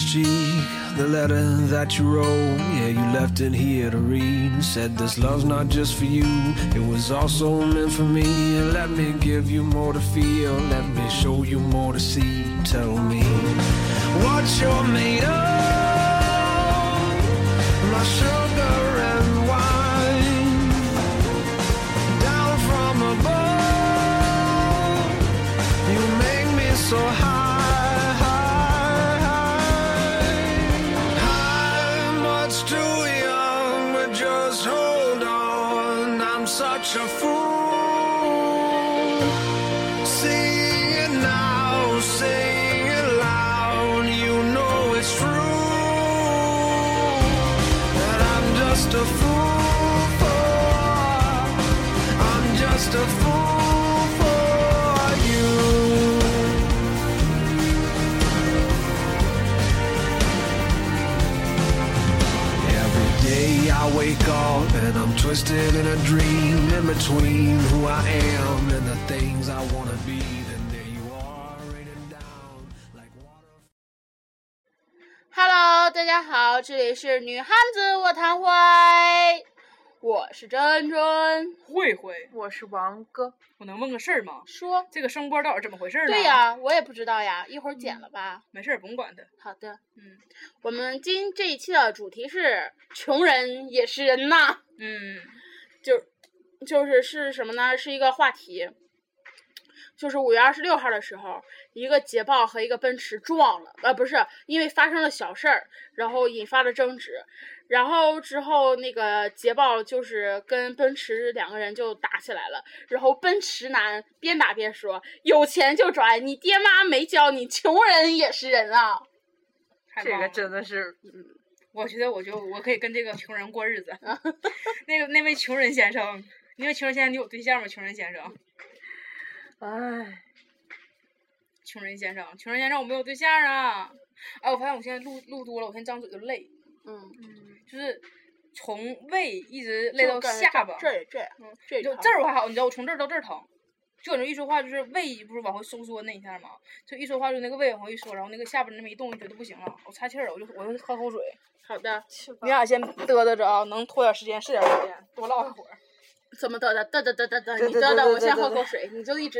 cheek. The letter that you wrote, yeah, you left it here to read. Said this love's not just for you, it was also meant for me. Let me give you more to feel, let me show you more to see. Tell me what you're made of. My sugar and wine. Down from above, you make me so high, such a fool. Sing it now, sing it loud. You know it's true that I'm just a fool for. I'm just a fool and I'm twisted in a dream in between who I am and the things I wanna be. Then there you are, raining down like water. Hello，大家好，这里是女汉子卧谈会， 我是真真。慧慧，我是王哥，我能问个事儿吗？说，这个声波到底怎么回事儿呢？对，呀，我也不知道呀，一会儿剪了吧。没事儿，甭管它。好的，嗯我们今这一期的主题是穷人也是人呐，嗯，就就是是什么呢？是一个话题。就是五月二十六号的时候，一个捷豹和一个奔驰撞了，呃，不是，因为发生了小事儿，然后引发了争执，然后之后那个捷豹就是跟奔驰两个人就打起来了，然后奔驰男边打边说：“有钱就拽，你爹妈没教你，穷人也是人啊。这个真的是，嗯我觉得我就我可以跟这个穷人过日子。那个那位穷人先生，那位穷人先生，你有对象吗？穷人先生，唉，穷人先生，穷人先生，我没有对象啊！哎，我发现我现在录录多了，我现在张嘴就累，”嗯嗯，就是从胃一直累到下巴，这儿也这儿，嗯这也就疼这儿我还好，你知道我从这儿到这儿疼，就感觉一说话就是胃不是往回收缩那一下嘛？就一说话就那个胃往回一缩，然后那个下巴那么一动，就觉得不行了，我岔气儿了，我就我就喝口水。好的，你俩先嘚嘚着啊，能拖点时间是点时间，多唠一会儿。怎么嘚嘚嘚嘚嘚嘚嘚，你嘚嘚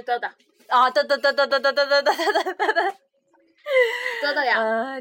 嘚嘚，啊嘚嘚嘚嘚嘚嘚嘚嘚嘚嘚嘚嘚嘚啊，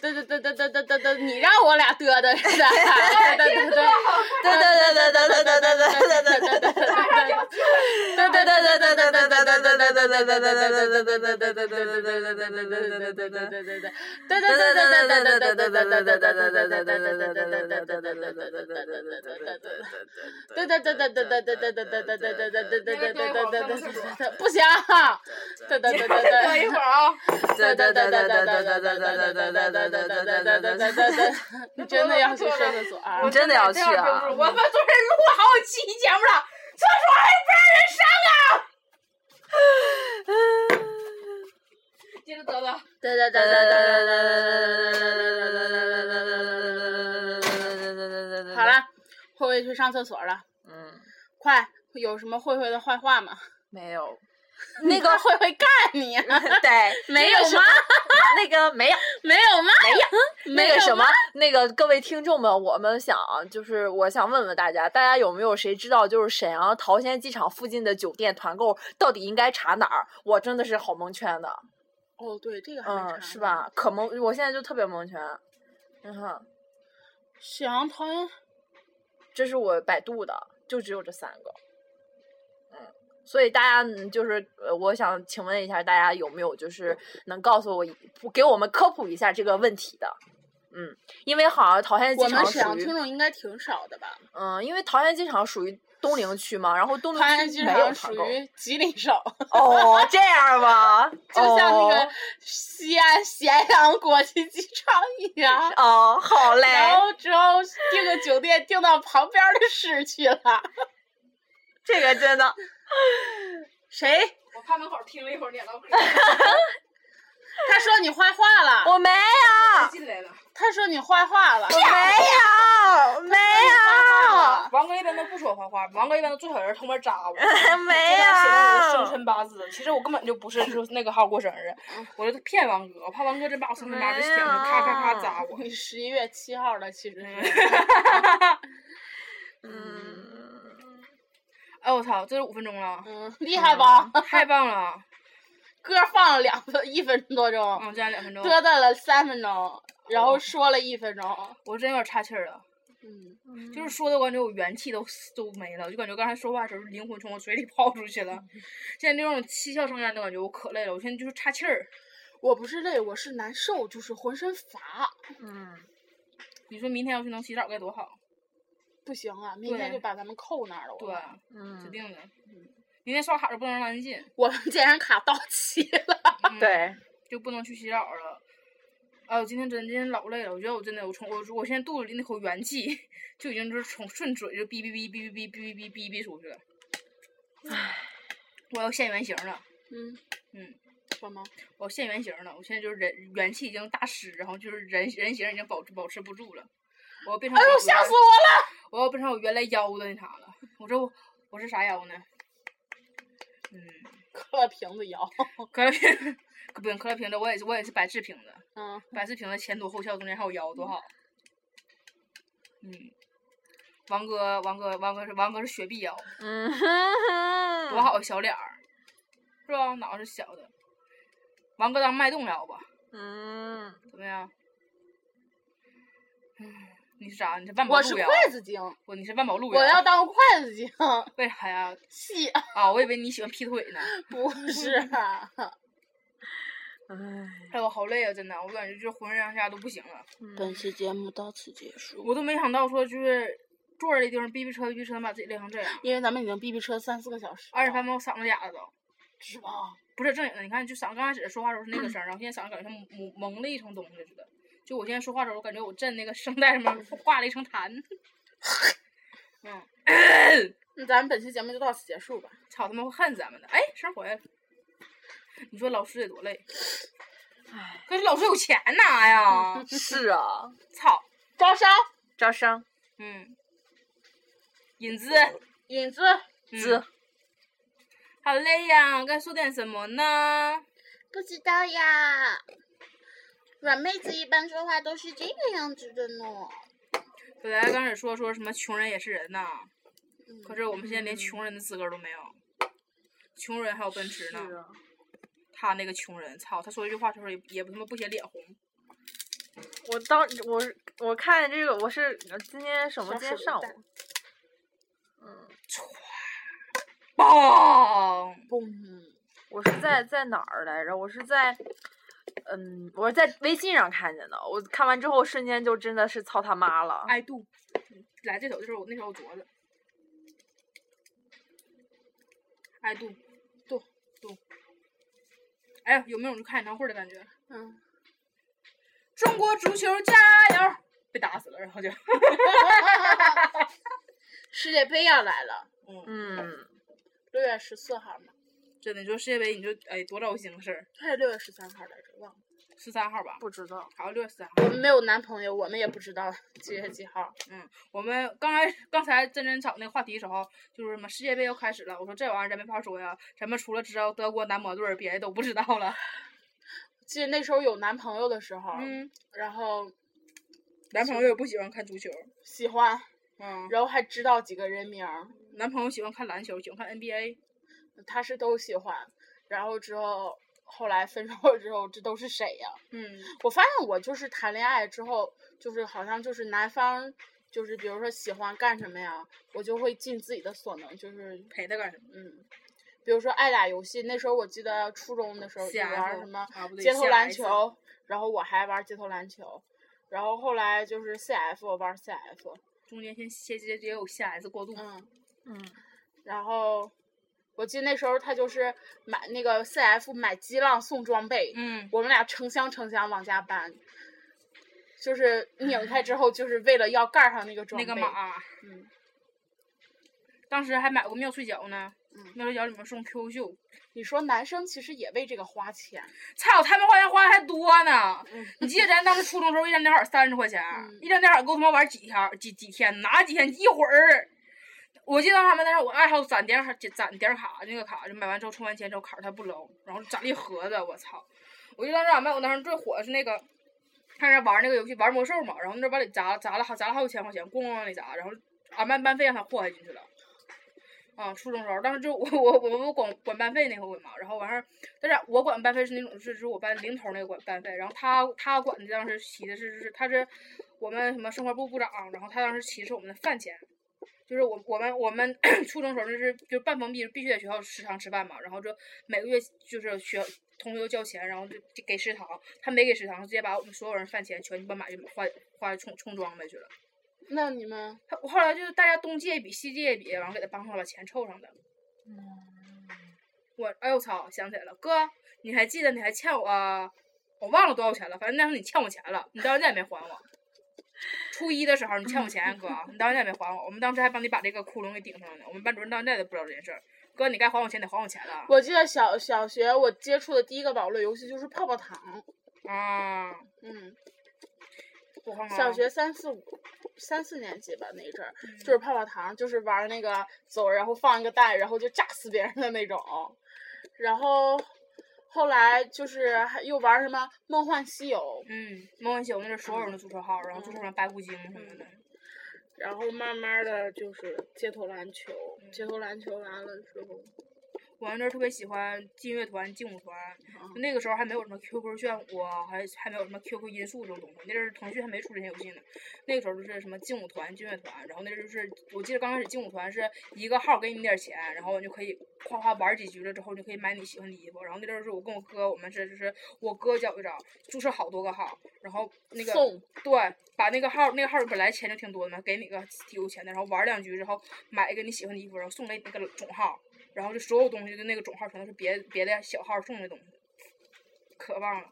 嘚嘚嘚嘚嘚嘚嘚嘚，你让我俩嘚嘚是吧？嘚嘚嘚嘚。不行，嘚嘚嘚嘚等一会儿啊，嘚，你真的要去上厕所啊？你真的要去啊？我们昨天录了好几期节目了，厕所还不让人上啊！接着嘚嘚，嘚嘚嘚嘚嘚。好了，慧慧去上厕所了，嗯，快，有什么慧慧的坏话吗？没有，那个会会干你，对，没有吗？那个没有。没有吗？没有，没有那个什么，那个各位听众们，我们想就是我想问问大家，大家有没有谁知道就是沈阳桃仙机场附近的酒店团购到底应该查哪儿？我真的是好蒙圈的，哦，对，这个嗯，是？吧？可蒙，我现在就特别蒙圈。嗯哼，沈阳桃园这是我百度的，就只有这三个。嗯，所以大家嗯就是呃，我想请问一下，大家有没有就是能告诉我一给我们科普一下这个问题的？嗯，因为好像桃园机我们场属于沈阳听众应该挺少的吧？嗯，因为桃园机场属于东陵区嘛，然后东陵机区没有场属。于吉林省，哦，这样吗？就像那个哦西安咸阳国际机场一样。哦，好嘞。然后之后订个酒店订到旁边的市去了。这个真的，谁？我趴门口听了一会儿你俩唠嗑，他说你坏话了。我没有，进来了。他说你坏话了。我没有，没有，王哥一般都不说坏话，王哥一般都最好人偷摸扎我。没 这样写的我的生。辰八字，其实我根本就不是说那个号过生日，我就骗王哥，我怕王哥真把我生辰八字写上，咔咔咔扎我。你十一月七号了，其实是。嗯，哎我操，这是五分钟了，嗯，厉害吧？太棒了！歌放了两分一分多钟，嗯，这样两分钟，嘚嘚了三分钟，然后说了一分钟。我真有点岔气儿了，嗯，就是说的我感觉我元气都都没了，就感觉刚才说话的时候灵魂从我嘴里抛出去了。现在那种七窍生烟的感觉，我可累了，我现在就是岔气儿。我不是累，我是难受，就是浑身乏。嗯，你说明天要是能洗澡该多好。不行啊，明天就把咱们扣那儿了。我对嗯，指嗯，定的。明天刷卡都不能让人进，我们健身卡到期了。嗯，对，就不能去洗澡了。啊，我今天真今天老累了，我觉得我真的我从我我现在肚子里那口元气就已经就是从顺嘴就哔哔哔哔哔哔哔哔哔哔出去了。唉，我要现原形了，嗯嗯，什么？我现原形了，我现在就是人元气已经大失，然后就是人人形已经保持保持不住了。我要变成哎呦，我吓死我原了！我要变成我原来腰的那啥了。我说我我是啥腰呢？嗯，可乐瓶子腰。可乐瓶，不用可乐瓶子，我也是我也是百事瓶子。嗯，百事瓶子前凸后翘，中间还有腰，多好。嗯，王哥，王哥，王哥是王哥是雪碧腰，嗯哼，多好个小脸儿，是吧？脑袋是小的。王哥当脉动腰吧，嗯，怎么样？嗯，你是啥？你是万宝我是？筷子精，不，你是万宝路腰。我要当筷子精。为啥呀？细啊，我以为你喜欢劈腿呢。不是啊，唉，哎，我好累啊，真的，我感觉就是浑身上下都不行了。本期节目到此结束。我都没想到说就是坐着的地方逼逼车逼逼车能把自己累成这样。因为咱们已经逼逼车三四个小时了，二十分钟我嗓子哑了都。是吧？不是正经的，你看，就嗓子刚开始说话时候是那个声儿，然后现在嗓子感觉像蒙蒙了一层东西似的。就我现在说话的时候，我感觉我震那个声带上面挂了一层痰。嗯，那咱们本期节目就到此结束吧。操他妈会恨咱们的！哎，声回来了。你说老师得多累？唉，可是老师有钱拿呀！是啊，操，招商招商嗯，引资，引资资嗯，好累呀，该说点什么呢？不知道呀。软妹子一般说话都是这个样子的呢。本来刚开始说说什么穷人也是人呐，可是我们现在连嗯穷人的资格都没有。穷人还有奔驰呢。啊，他那个穷人，操！他说一句话的时候也也不他妈不写脸红。我当我是我看这个我是呃今天什么？小今天上午嗯，嘣！嘣！我是在在哪儿来着？我是在，嗯，我是在微信上看见的。我看完之后，瞬间就真的是操他妈了。爱度，来这首的时候，我那时候我镯子。爱度，度度。哎呀，有没有去看演唱会的感觉？嗯，中国足球加油！被打死了，然后就，世界杯要来了，嗯，嗯，六月十四号嘛，真的，你说世界杯，你就哎多糟心的事儿。还是六月十三号来着，忘了。十三号吧，不知道。好，六月十三号。我们没有男朋友，我们也不知道几月几号。嗯我们刚才刚才真真找那个话题的时候，就是什么世界杯要开始了，我说这玩意儿咱没法说呀，咱们除了知道德国男模队儿，别的都不知道了。记得那时候有男朋友的时候，嗯，然后男朋友也不喜欢看足球，喜欢，嗯，然后还知道几个人名儿，男朋友喜欢看篮球，喜欢看 NBA，他是都喜欢。然后之后后来分手了之后，这都是谁呀？嗯，我发现我就是谈恋爱之后，就是好像就是男方，就是比如说喜欢干什么呀，我就会尽自己的所能，就是陪他干什么？嗯，比如说爱打游戏，那时候我记得初中的时候就玩什么街头篮球，然后我还玩街头篮球，然后后来就是 CF 我玩 CF，中间先先也也有 CS 过渡，嗯，嗯，然后我记得那时候他就是买那个 CF 买激浪送装备，嗯，我们俩成箱成箱往家搬，就是拧开之后就是为了要盖上那个装备，那个码，嗯，当时还买过妙脆角呢，那时候家里面送 QQ 秀，你说男生其实也为这个花钱，操，他们花钱花的还多呢。嗯你记得咱当时初中时候一张电话三十块钱，嗯一张电话够他妈玩几天几几天，哪几天一会儿。我记得他们那时候我爱好攒点卡，攒点卡那个卡，就买完之后充完钱之后卡儿它不扔，然后攒了一盒子，我操！我记得当时俺们我当时最火的是那个，看着玩那个游戏玩魔兽嘛，然后那把里砸砸了好砸了好几千块钱，咣咣往里砸，然后俺班班费让他祸害进去了。啊，初中时候，当时就我我我我管管班费那回嘛，然后完事儿，但是我管班费是那种是是我班零头那个管班费，然后他他管的当时起的是是他是我们什么生活部部长，然后他当时起的是我们的饭钱，就是我我们我们 初中时候就是就是半封闭必须在学校食堂吃饭嘛，然后就每个月就是学同学都交钱，然后就就给食堂，他没给食堂，直接把我们所有人饭钱全鸡巴买花花充充装备去了。那你们他我后来就是大家东借一笔西借一笔，然后给他帮上把钱凑上的。我哎呦我操，想起来了，哥，你还记得你还欠我，我忘了多少钱了，反正那时候你欠我钱了，你到现在也没还我。初一的时候你欠我钱，哥，你到现在也没还我，我们当时还帮你把这个窟窿给顶上了呢。我们班主任到现在都不知道这件事儿。哥，你该还我钱得还我钱了。我记得小小学我接触的第一个网络游戏就是泡泡糖，啊，嗯，我看看啊小学三四五三四年级吧那阵儿，嗯就是泡泡糖，就是玩那个走，然后放一个蛋，然后就炸死别人的那种。然后后来就是还又玩什么梦幻西游，嗯，梦幻西游那是所有人的注册号，然后注册上白骨精什么的。然后慢慢的就是街头篮球，街头篮球完了之后，我那阵儿特别喜欢劲乐团、劲舞团，那个时候还没有什么 QQ 炫舞啊，还还没有什么 QQ 音速这种东西。那阵儿腾讯还没出这些游戏呢。那个时候就是什么劲舞团、劲乐团，然后那阵儿就是我记得刚开始劲舞团是一个号给你点钱，然后你就可以夸夸玩几局了之后，你就可以买你喜欢的衣服。然后那阵儿是我跟我哥，我们是就是我哥教一招，注册好多个号，然后那个送对，把那个号那个号本来钱就挺多的嘛，给你个挺有钱的，然后玩两局之后买一个你喜欢的衣服，然后送给你那个总号，然后就所有东西就那个总号全都是别别的小号送的东西，可棒了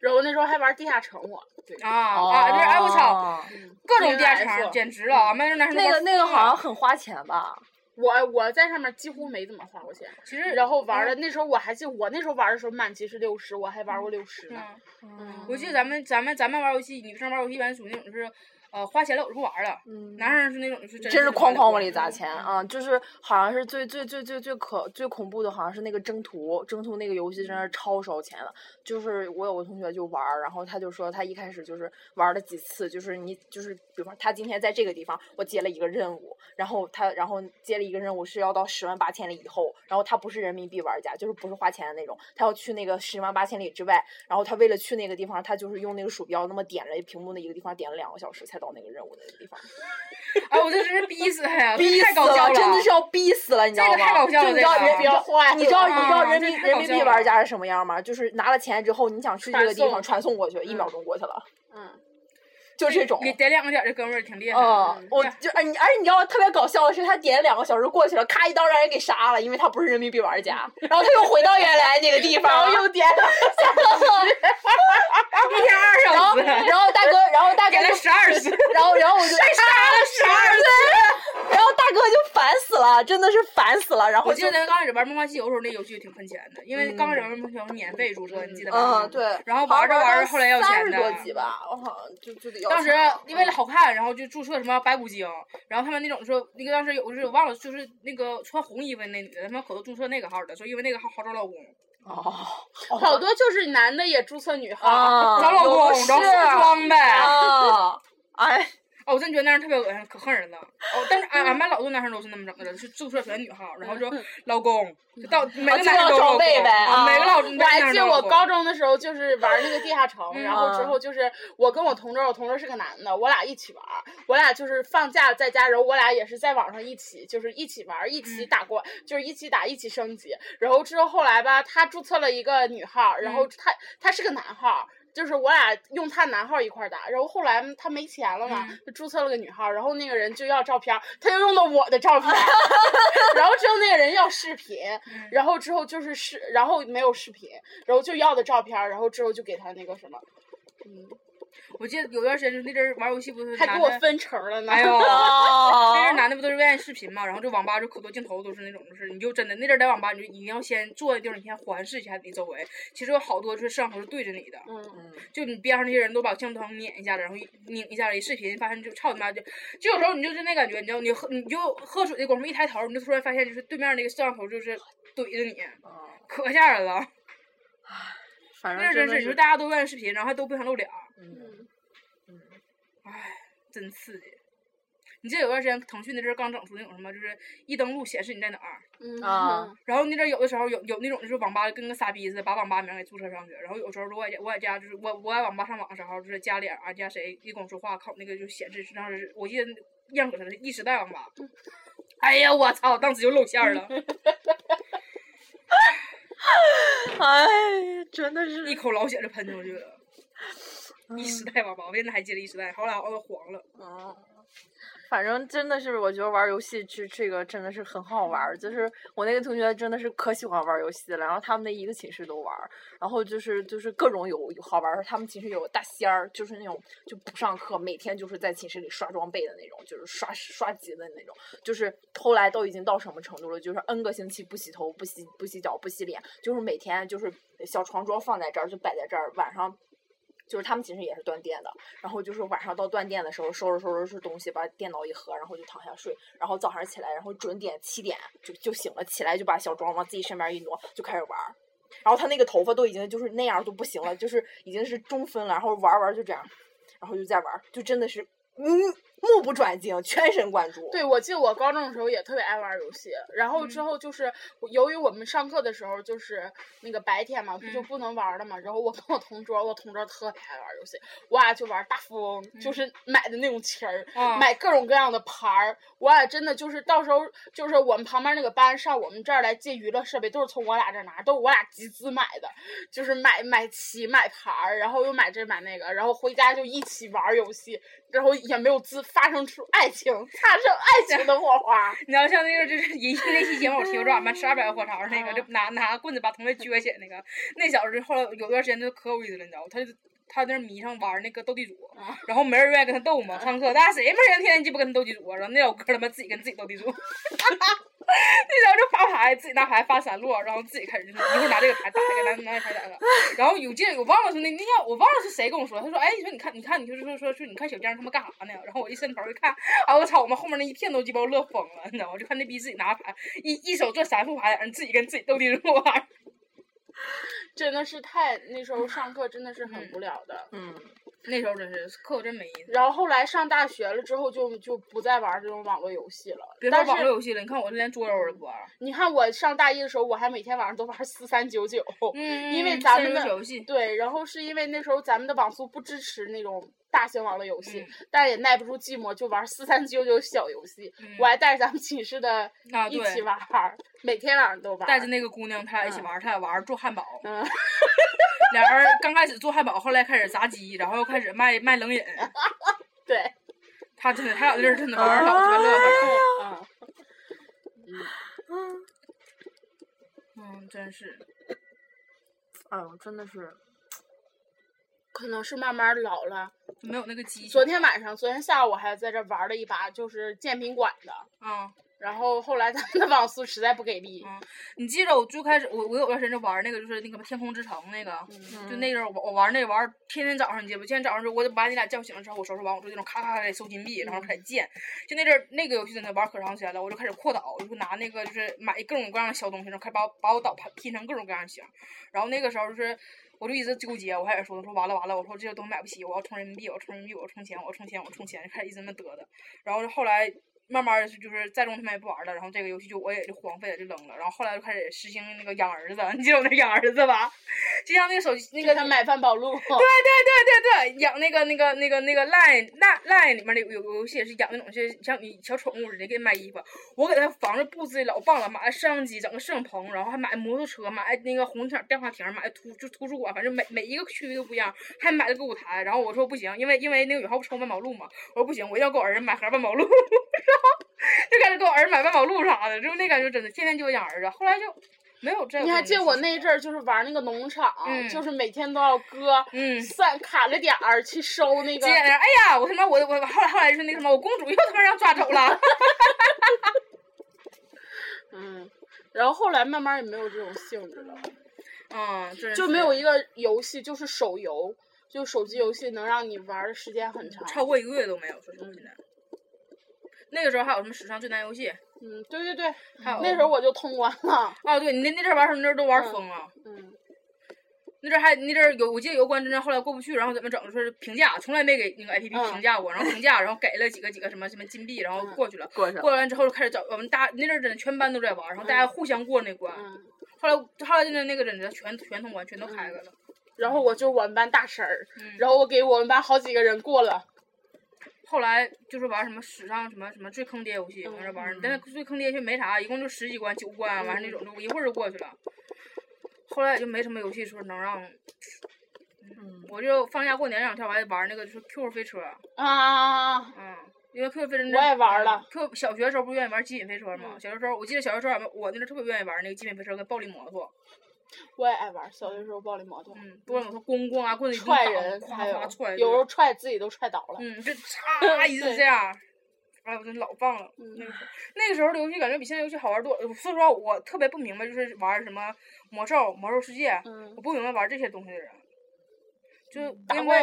然后那时候还玩地下城我，对，啊啊！对，哎我操，哦各种电 DNF 厂简直了，俺们那男生那个那个好像很花钱吧？我我在上面几乎没怎么花过钱，其实然后玩的那时候我还记得我那时候玩的时候满级是六十，我还玩过六十呢。嗯，我记得咱们咱们咱们玩游戏，女生玩游戏一般属于那种就是呃花钱了我就不玩了，嗯男生是那种是真是是哐哐往里砸砸钱啊！就是好像是最最最最最可最恐怖的，好像是那个征途，征途那个游戏真是超烧钱的。就是我有个同学就玩儿，然后他就说他一开始就是玩了几次，就是你就是比方他今天在这个地方我接了一个任务，然后他然后接了一个任务是要到十万八千里以后，然后他不是人民币玩家，就是不是花钱的那种，他要去那个十万八千里之外，然后他为了去那个地方，他就是用那个鼠标那么点了屏幕的一个地方，点了两个小时才到那个任务的那个地方。哎，我这真是逼死他呀！逼死太搞笑了，真的是要逼死了，你知道吗？这个太搞笑了就你知道人，比较坏你知道你知道啊人民人民币玩家是什么样吗？就是拿了钱之后，你想去这个地方传传送过去，一秒嗯钟过去了，嗯，就这种。给点两个点，这哥们儿挺厉害的。嗯，我就而你而且你知道特别搞笑的是，他点了两个小时过去了，咔一刀让人给杀了，因为他不是人民币玩家，然后他又回到原来那个地方，然后又点了，一天二然后小时，然后大哥，然后大哥点十二次，然后然后我就 杀了十二次。然后大哥就烦死了，真的是烦死了，然后就我记得咱刚开始玩《梦幻西游》的时候，那游戏就挺喷钱的，因为刚开始玩《梦幻西游》是免费注册，你记得吗？嗯，。对，然后玩着玩着后来要三钱的十多级吧，我好像就就得要当时钱了为了好看，然后就注册什么白骨精，然后他们那种说那个当时有就是我忘了，就是那个穿红衣服那女的，他们可都注册那个号的，说因为那个号好找老公，哦，好多就是男的也注册女号，啊，找老公，有然后是送装呗。啊，哎，哦，我真觉得那样特别恶心，可恨人了。哦，但是俺俺班老多男生都是那么整的，是注册全女号，然后就老公，就到每个男生都有老装备公呗啊每个老我还记得我高中中的时候就是玩那个地下城，嗯然后之后就是我跟我同桌，我同桌是个男的，我俩一起玩，我俩就是放假在家，然后我俩也是在网上一起就是一起玩，一起嗯。打过，就是一起打一起升级，然后之后后来吧，他注册了一个女号，然后嗯。他他是个男号。就是我俩用他男号一块儿打，然后后来他没钱了嘛，嗯。就注册了个女号，然后那个人就要照片，他就用的我的照片，然后之后那个人要视频，嗯然后之后就是视，然后没有视频，然后就要的照片，然后之后就给他那个什么，嗯，我记得有段时间，就那阵儿玩游戏不是还给我分成了呢。哎呦，那阵儿哦男的不都是愿意视频嘛，然后这网吧就可多镜头都是那种，就是你就真的那阵儿在网吧，你就一定要先坐的地方，你先环视一下你周围。其实有好多就是摄像头是对着你的，嗯，嗯就你边上那些人都把镜头撵一下子，然后一拧一下子，一视频发现就操你妈就，就有时候你就是那感觉，你知道，你喝你就喝水的功夫一抬头，你就突然发现就是对面那个摄像头就是怼着你，嗯可吓人了。反那阵儿真是，你说正真的是，大家都愿意视频，然后还都不想露脸儿，嗯嗯唉，真刺激。你记得有段时间腾讯那阵儿刚整出那种什么，就是一登录显示你在哪儿，嗯啊然后那阵儿有的时候有有那种就是网吧跟个傻逼似的，把网吧名给注册上去，然后有时候我在家我在家就是我我在网吧上网的时候，就是加脸啊家谁一跟我说话，靠那个就显示当时我记得样可能是一时代网吧。哎呀，我操！当时就露馅儿了，哎，真的是一，口老血就喷出去了。一时代网吧，我现在还记得一时代，后来好像黄了。嗯。反正真的是，我觉得玩游戏这这个真的是很好玩儿。就是我那个同学真的是可喜欢玩儿游戏了，然后他们那一个寝室都玩儿，然后就是就是各种有有好玩。他们寝室有个大仙儿，就是那种就不上课，每天就是在寝室里刷装备的那种，就是刷刷级的那种。就是后来都已经到什么程度了？就是 N 个星期不洗头、不洗不洗脚、不洗脸，就是每天就是小床桌放在这儿就摆在这儿，晚上。就是他们寝室也是断电的，然后就是晚上到断电的时候，收拾收拾拾东西，把电脑一合，然后就躺下睡，然后早上起来，然后准点七点就就醒了，起来就把小庄往自己身边一挪，就开始玩儿。然后他那个头发都已经就是那样都不行了，就是已经是中分了，然后玩玩就这样，然后就在玩，就真的是嗯目不转睛，全神贯注。对，我记得我高中的时候也特别爱玩儿游戏，然后之嗯。后就是我由于我们上课的时候就是那个白天嘛，不就嗯。不能玩儿了嘛，然后我跟我同桌，我同桌特别爱玩儿游戏，我俩就玩大富翁，就是买的那种旗儿，买各种各样的牌儿，我俩真的就是到时候就是我们旁边那个班上我们这儿来借娱乐设备，都是从我俩这儿拿，都是我俩集资买的，就是买买棋买牌儿，然后又买这买那个，然后回家就一起玩游戏，然后也没有自发生出爱情，擦生爱情的火花。你知道像那个就是银杏那期节目，我提过这俺们吃二百个火肠那个，就拿拿棍子把同学撅起来那个，那小子后来有段时间就可有意思了，你知道吗？他就他在那迷上玩那个斗地主，然后没人愿意跟他斗嘛，上课大家谁没人天天鸡巴跟他斗地主啊？然后那小哥他妈自己跟自己斗地主。那时候就发牌，自己拿牌发三摞，然后自己开始就是一会儿拿这个牌打一个，拿拿那牌打一个。然后有劲我忘了是那那天我忘了是谁跟我说，他说哎，你说你看你看你就是说说说你看小江他们干啥呢？然后我一伸头一看，啊我操，我们后面那一片都鸡巴乐疯了，你知道吗？就看那逼自己拿牌，一一手做三副牌，自己跟自己斗地主玩。真的是太那时候上课真的是很无聊的。嗯，那时候真是课真没意思。然后后来上大学了之后就就不再玩这种网络游戏了。别说网络游戏了，你看我连桌游我都不玩。你看我上大一的时候，我还每天晚上都玩四三九九。嗯因为咱们的对，然后是因为那时候咱们的网速不支持那种大型网络游戏，嗯但是也耐不住寂寞，就玩四三九九小游戏。嗯我还带着咱们寝室的啊一起玩儿，每天晚上都玩。带着那个姑娘，她俩一起玩儿，他俩玩做汉堡。嗯，俩人刚开始做汉堡，后来开始炸鸡，然后又开始卖卖冷饮。对，他真的，他俩这阵儿真的玩儿老鸡巴乐呵了。嗯，嗯，真是。哎呦，真的是，可能是慢慢老了。没有那个激情。昨天晚上，昨天下午我还在这玩了一把，就是建宾馆的。啊，然后后来他们的网速实在不给力，嗯你记着我最开始我我有段时间就玩那个，就是那个天空之城那个，就那阵儿我我玩那个玩儿，天天早上你记不？今天早上就我就把你俩叫醒了之后，我收拾完我就那种咔咔咔给收金币，然后开始建。就那阵儿那个游戏真的玩儿可长时间了，我就开始扩岛，就拿那个就是买各种各样的小东西，然后开始把我把我岛拼拼成各种各样的型。然后那个时候就是。我就一直纠结，我开始说，我说完了完了，我说这些东西买不起，我要充人民币，我要充人民币，我要充钱，我要充钱，我充钱，就开始一直那么嘚瑟。然后后来慢慢的就是再中他们也不玩了，然后这个游戏就我也就荒废了，就扔了。然后后来就开始实行那个养儿子，你记得我那养儿子吧？就像那个手机那个他买饭宝路。对对对对对，养那个那个那个那个 line line line 里面的有有游戏也是养那种，就是像你小宠物似的，给你买衣服。我给他房子布置的老棒了，买了摄像机，整个摄影棚，然后还买摩托车，买那个红场电话亭，买图就图书馆，反正每每一个区域都不一样，还买了个舞台。然后我说不行，因为因为那个宇浩不抽万宝路嘛，我说不行，我一定要给我儿子买盒万宝路，就开始给我儿子买万宝路啥的，就那感觉真的天天就养儿子。后来就没有这个。你还记得我那一阵儿就是玩那个农场，嗯就是每天都要割，嗯散卡着点儿去收那个姐。哎呀，我他妈我我后来后来是那什么，我公主又他妈让抓走了。嗯，然后后来慢慢也没有这种性质了，嗯，就没有一个游戏就是手游，就手机游戏能让你玩的时间很长。超过一个月都没有，说实话现在。那个时候还有什么史上最难游戏？嗯，对对对，还有那时候我就通关了。哦，对你那那阵玩什么阵都玩疯了。嗯，那阵还那阵有，我记得有关真正后来过不去，然后怎么整？说是评价，从来没给那个 A P P 嗯评价过，然后评价，然后给了几个几个什么什么金币，然后嗯过去了。过去了过完之后就开始找我们大那阵儿真的全班都在玩，然后大家互相过那关。嗯，后来后来真的那个真的全全通关，全都开开了。然后我就我们班大神然后我给我们班好几个人过了。后来就是玩什么史上什么什么最坑爹游戏，嗯完事玩儿，但是最坑爹却没啥，一共就十几关九关，完事那种就一会儿就过去了。后来也就没什么游戏说能让，嗯，我就放假过年两天我还玩那个就是 QQ 飞车，啊，嗯，因为 QQ 飞车我也玩了。Q 小学的时候不是愿意玩极品飞车吗？嗯小学时候我记得小学时候我那时候特别愿意玩那个极品飞车跟暴力摩托，我也爱玩，小的时候暴力摩托，嗯，暴力摩托咣咣啊棍子踹人，夸还有踹，有时候踹自己都踹倒了。嗯，就 嚓一直这样。哎，我真老棒了。嗯那个时候那个时候的游戏感觉比现在游戏好玩多了。说实话，我特别不明白，就是玩什么魔兽、魔兽世界，嗯我，不明白玩这些东西的人。就因为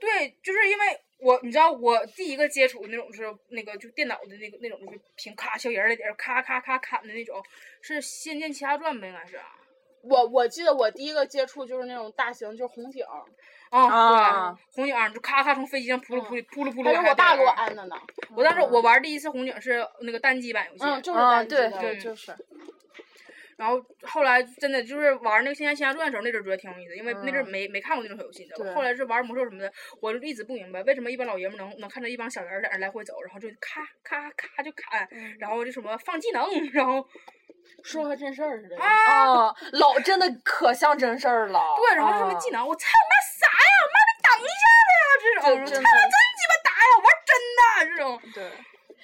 对，就是因为我，你知道我第一个接触那种就是那个就电脑的那个那种就是凭咔小人儿的点儿咔咔咔砍的那种，是《仙剑奇侠传》吧？应该是啊。我我记得我第一个接触就是那种大型，就是红警，啊，啊对，红警儿就咔咔从飞机上扑噜扑噜扑噜扑噜还我爸给我掉安的呢。我当时我玩第一次红警是那个单机版游戏，嗯，就是。啊，单机的对对，嗯就是，然后后来真的就是玩那个《仙剑奇侠传》的时候，那阵儿觉得挺有意思，因为那阵儿嗯没没看过那种小游戏，你知道吧？对后来是玩魔兽什么的，我就一直不明白为什么一帮老爷们儿能能看着一帮小人儿在那来回走，然后就咔咔咔就砍，嗯然后就什么放技能，然后 说和真事儿似的。啊，啊，老真的可像真事儿了。对，然后什么啊技能，我操妈啥呀，妈你等一下子呀，这种，就真的操真鸡巴打呀，玩真的这种，对，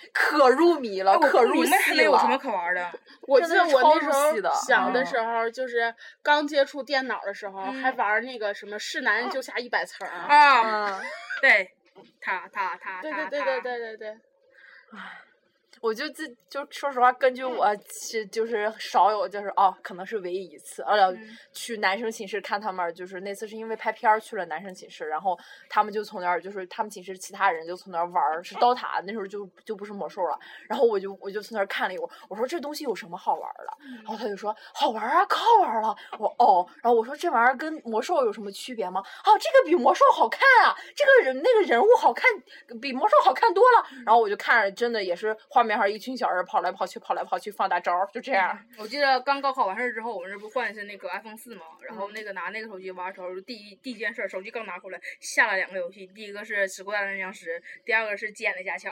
可入迷了，可入戏们有什么。可玩的，我记得我那时候小的嗯时候，就是刚接触电脑的时候，还嗯玩那个什么是男人就下一百层儿。啊，嗯，对，他他他对对对对对对对对，我就自就说实话，根据我其就是少有就是哦，可能是唯一一次，呃，嗯去男生寝室看他们，就是那次是因为拍片儿去了男生寝室，然后他们就从那儿就是他们寝室其他人就从那儿玩儿，是刀塔，那时候就就不是魔兽了，然后我就我就从那儿看了一会儿，我说这东西有什么好玩的？然后他就说好玩啊，可好玩了。我哦，然后我说这玩意儿跟魔兽有什么区别吗？哦，这个比魔兽好看啊，这个人那个人物好看，比魔兽好看多了。然后我就看着，真的也是画面上一群小人跑来跑去，跑来跑去，放大招儿，就这样。我记得刚高考完事儿之后，我们这不换的是那个 iPhone 四嘛，然后那个拿那个手机玩的时候，第一第一件事儿，手机刚拿回来，下了两个游戏，第一个是《死过大战僵尸》，第二个是《鸡眼的家巧》。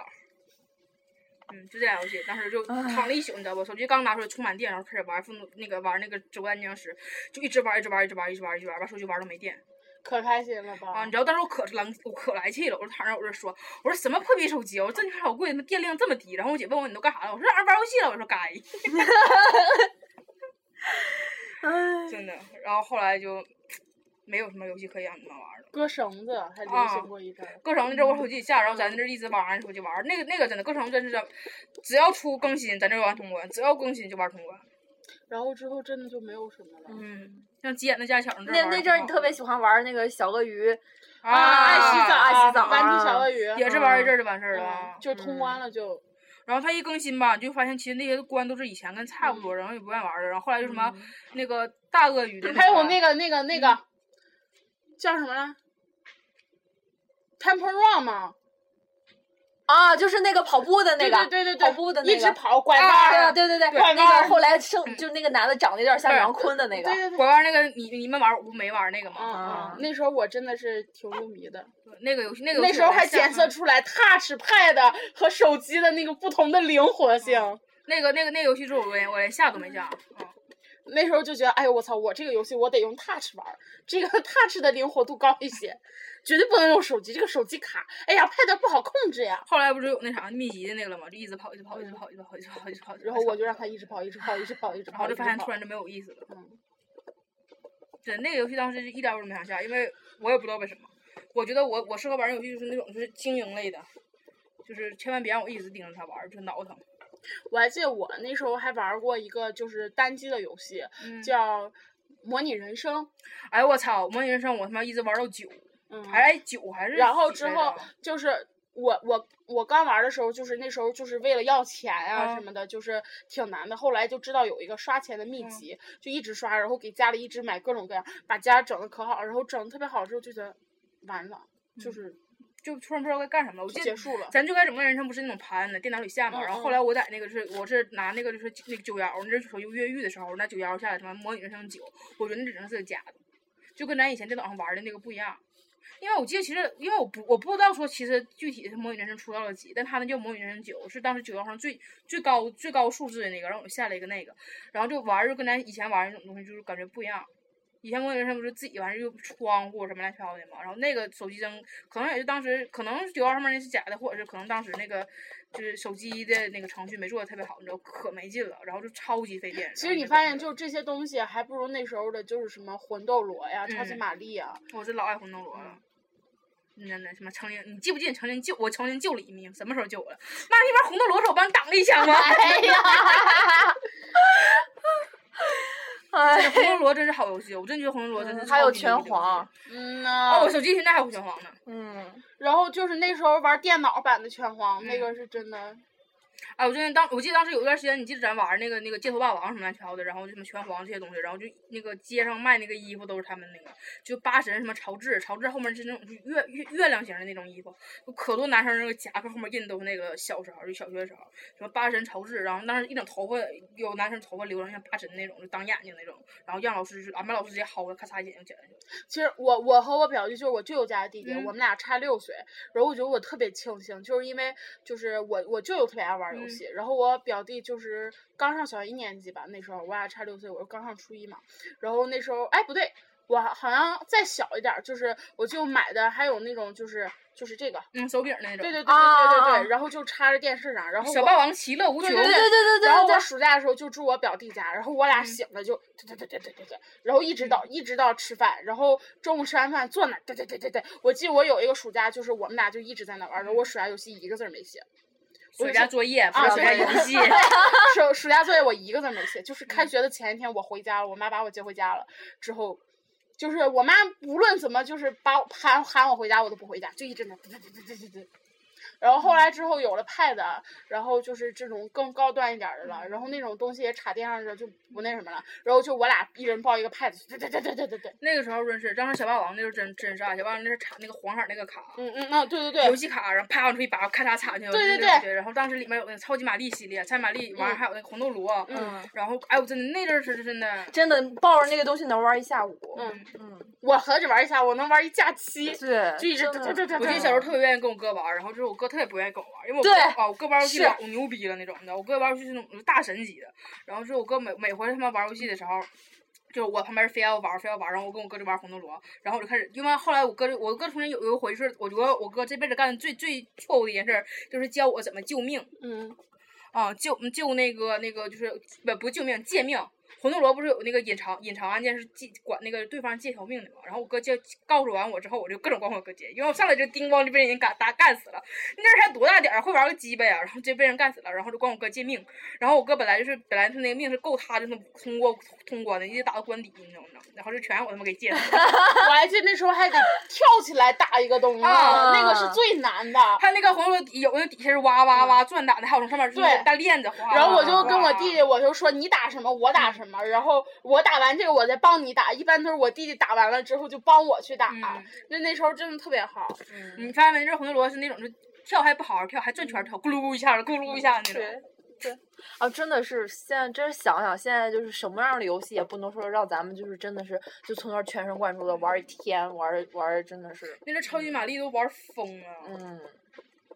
嗯，就这俩游戏，当时就躺了一宿，你知道不？手机刚拿出来充满电，然后开始玩那个玩那个《植物大战僵尸》，就一直玩，一直玩，一直玩，一直玩，一直玩，把手机玩到没电可开心了吧啊！你？知道当时我可来我可来气了，我就躺那我这说，我说什么破逼手机啊！我说这你好贵，他妈电量这么低。然后我姐问我你都干啥了？我说让人玩游戏了。我说该。唉，真的。然后后来就没有什么游戏可以让你们玩了。割绳子还流啊行过一阵儿。歌城那阵儿我手机下，然后咱那阵儿一直玩，手机玩。那个那个真的，割绳子真是，只要出更新，咱这玩通关；只要更新就玩通关。然后之后真的就没有什么了。嗯，像急眼的家巧那那那阵儿你特别喜欢玩那个小鳄鱼，啊，爱洗澡，爱洗澡顽啊皮小鳄鱼，也是玩一阵儿就完事儿了嗯。就通关了就。然后它一更新吧，你就发现其实那些关都是以前跟差不多，然后也不愿意玩儿了。然后后来就什么那个大鳄鱼的，还有那个那个那个叫什么来？Temple Run 吗？啊，就是那个跑步的那个，对对对对，跑步的那个。一直跑拐弯啊儿啊，对对对，拐弯那个后来剩就那个男的长得有点像杨坤的那个对，对对。拐弯那个，你你们玩儿我没玩儿那个吗？嗯啊嗯，那时候我真的是挺入迷的。那个游戏那个戏那时候还检测出来 Touch Pad 和手机的那个不同的灵活性。那个那个那个游戏之后，我连我连下都没下。嗯那时候就觉得，哎呦我操，我这个游戏我得用 touch 玩儿，这个 touch 的灵活度高一些，绝对不能用手机，这个手机卡，哎呀，pad 不好控制呀。后来不是有那啥密集的那个了吗？就一直跑，一直跑，一直跑，一直跑，一直跑，一直跑。然后我就让他一直跑，一直跑，一直跑，一直跑，然后就发现突然然就没有意思了。嗯。对，那个游戏当时就一点儿我都没想下，因为我也不知道为什么。我觉得我我适合玩游戏就是那种就是经营类的，就是千万别让我一直盯着它玩儿，就挠腾。我还记得我那时候还玩过一个就是单机的游戏，嗯叫《模拟人生》。哎我操！模拟人生我他妈一直玩到九，嗯，还九还是然后之后就是我我我刚玩的时候，就是那时候就是为了要钱啊嗯什么的，就是挺难的。后来就知道有一个刷钱的秘嗯籍，就一直刷，然后给家里一直买各种各样，把家整的可好，然后整的特别好之后就觉得完了，就是就突然不知道该干什么了。我记得结束了。咱最开始模拟人生不是那种盘的，电脑里下嘛，嗯然后后来我在那个是我是拿那个就是那个九幺，那是手机越狱的时候，我拿九幺下来什么模拟人生九，我觉得那只能是个假的，就跟咱以前电脑上玩的那个不一样。因为我记得其实，因为我不我不知道说其实具体是模拟人生出到了几，但他那叫模拟人生九，是当时九幺上最最高最高数字的那个，然后我下了一个那个，然后就玩儿就跟咱以前玩儿那种东西就是感觉不一样。以前模拟人生不是自己完事儿有窗户什么乱七八糟的嘛，然后那个手机灯可能也是当时可能九幺上面那是假的，或者是可能当时那个就是手机的那个程序没做的特别好，你知道可没劲了，然后就超级费电。其实你发现，就这些东西还不如那时候的，就是什么魂斗罗呀、超级嗯玛丽呀，我是老爱魂斗罗了。那那什么曾经，你记不记得曾经救我曾经救了一命？什么时候救我了？妈，那边红斗罗的时候我帮你挡了一枪吗？哎呀，哎红斗罗真是好游戏，我真觉得红斗罗真是嗯还有拳皇。嗯哦，我。手机现在还有拳皇呢。嗯，然后就是那时候玩电脑版的拳皇，那嗯个是真的。哎，我记得当我记得当时有一段时间，你记得咱玩那个那个街头霸王什么乱七八糟的，然后就什么拳皇这些东西，然后就那个街上卖那个衣服都是他们那个，就八神什么朝志，朝志后面是那种就月月月亮型的那种衣服，就可多男生那个夹克后面印的都是那个小时候就小学的时候，什么八神朝志，然后当时一整头发有男生头发留上像八神那种，就当眼睛那种，然后让老师就俺们老师直接薅了，咔嚓眼睛剪了去。其实我我和我表弟就是我舅舅家的弟弟，嗯我们俩差六岁。然后我觉得我特别庆幸，就是因为就是我我舅舅特别爱玩游嗯戏，然后我表弟就是刚上小学一年级吧，那时候我俩差六岁，我是刚上初一嘛。然后那时候哎不对，我好像再小一点儿，就是我就买的还有那种就是就是这个，嗯，手柄那种。对对对对对对啊对，然后就插着电视上，然后小霸王其乐无穷。对对对对对然后我暑假的时候就住我表弟家，然后我俩嗯醒了就对对对对对对对，然后一直到一直到吃饭，然后中午吃完饭坐那儿，对对对对对，我记得我有一个暑假就是我们俩就一直在那玩儿，然后我暑假游戏一个字儿没写，暑假作业不啊是 暑假对游戏。暑暑假作业我一个字儿没写，就是嗯开学的前一天我回家了，我妈把我接回家了之后。就是我妈无论怎么就是把我喊喊我回家，我都不回家，就一直在对对对对对对对。然后后来之后有了 Pad，然后就是这种更高端一点儿的了，然后那种东西也插电上去就不那什么了，然后就我俩一人抱一个 Pad，对对对对对对对，那个时候认识，当时小霸王那时候真真是啊，小霸王那是插那个黄色那个卡，嗯嗯嗯，对对对，游戏卡，然后啪往出一拔，咔嚓插进去。对对对。然后当时里面有那个超级玛丽系列，超级玛丽完了嗯还有那个红斗罗，嗯然后哎我真的那阵儿是真的，真的抱着那个东西能玩一下午。嗯，嗯，我何止玩一下，我能玩一假期，对，就一直对对对我记得小时候特别愿意跟我哥玩，然后之后我哥特别不愿意跟我玩，因为我哥啊我哥玩游戏老牛逼了那种的，我哥玩游戏是那种大神级的，然后之后我哥每每回他妈玩游戏的时候。就是我旁边非要玩非要玩，然后我跟我哥就玩红斗罗，然后我就开始，因为后来我哥就我哥从前有有一回是，我觉得我哥这辈子干的最最错误的一件事，就是教我怎么救命，嗯啊，救救那个那个就是不不救命借命。魂斗罗不是有那个隐藏隐藏按键是借管那个对方借条命的嘛？然后我哥就告诉完我之后，我就各种管我哥借，因为我上来就叮咣就被人干打干死了。那阵儿才多大点儿，会玩个鸡巴呀，然后就被人干死了，然后就管我哥借命。然后我哥本来就是本来他那个命是够他就能通过通关的，一直打到关底，你知道吗？然后就全让我他妈给借了。我还记得那时候还得跳起来打一个东西，啊那个是最难的。他那个魂斗罗底有的底下是哇哇哇转打的，还有从上面就是对大链子哗。然后我就跟我弟弟，我就说你打什么，我打什么，然后我打完这个，我再帮你打。一般都是我弟弟打完了之后就帮我去打，嗯那那时候真的特别好。你发现没？这魂斗罗是那种就跳还不好好跳，还转圈儿跳，咕噜一下子，咕噜一下子那种。对对，啊，真的是现在真是想想，现在就是什么样的游戏也不能说让咱们就是真的是就从那儿全神贯注的玩儿一天，玩儿玩儿真的是，那阵超级玛丽都玩疯了。嗯，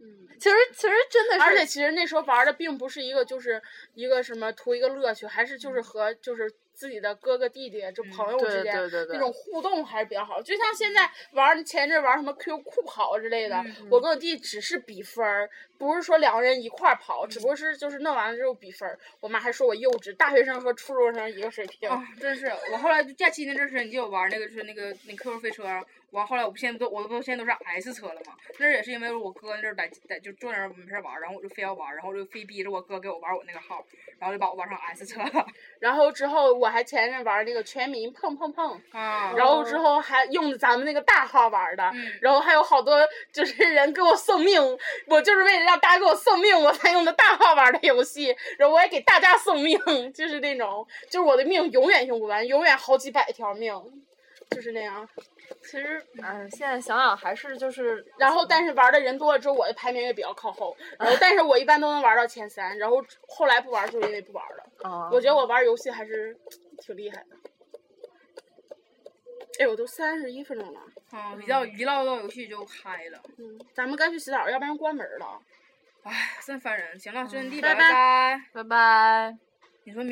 嗯，其实其实真的是，而且其实那时候玩的并不是一个就是一个什么图一个乐趣，还是就是和就是自己的哥哥弟弟，就朋友之对间、那种互动还是比较好。就像现在玩前阵玩什么 QQ 酷跑之类的，嗯我跟我弟只是比分儿，不是说两个人一块儿跑，只不过是就是弄完了之后比分儿。我妈还说我幼稚，大学生和初中生一个水平。啊，真是！我后来就假期那阵儿是，你就玩那个就是那个那 QQ 飞车，完后来我不现在不都我都现在都是 S 车了嘛。那也是因为我哥那阵儿在在就坐那儿没事儿玩，然后我就非要玩，然后我就非逼着我哥给我玩我那个号，然后就把我玩上 S 车了。然后之后我还前一阵玩那个全民碰碰碰，啊，然后之后还用咱们那个大号玩的，嗯然后还有好多就是人给我送命，我就是为了让大家给我送命，我才用的大号玩的游戏，然后我也给大家送命，就是那种，就是我的命永远用不完，永远好几百条命，就是那样。其实，嗯、现在想想还是就是，然后，但是玩的人多了之后，我的排名也比较靠后。然后，但是我一般都能玩到前三。然后后来不玩就是因为不玩了。啊、我觉得我玩游戏还是挺厉害的。哎，我都三十一分钟了。啊，一到一唠到游戏就嗨了，嗯，咱们该去洗澡，要不然关门了。唉，真烦人。行了，就这地，吧拜拜。拜拜。你说明。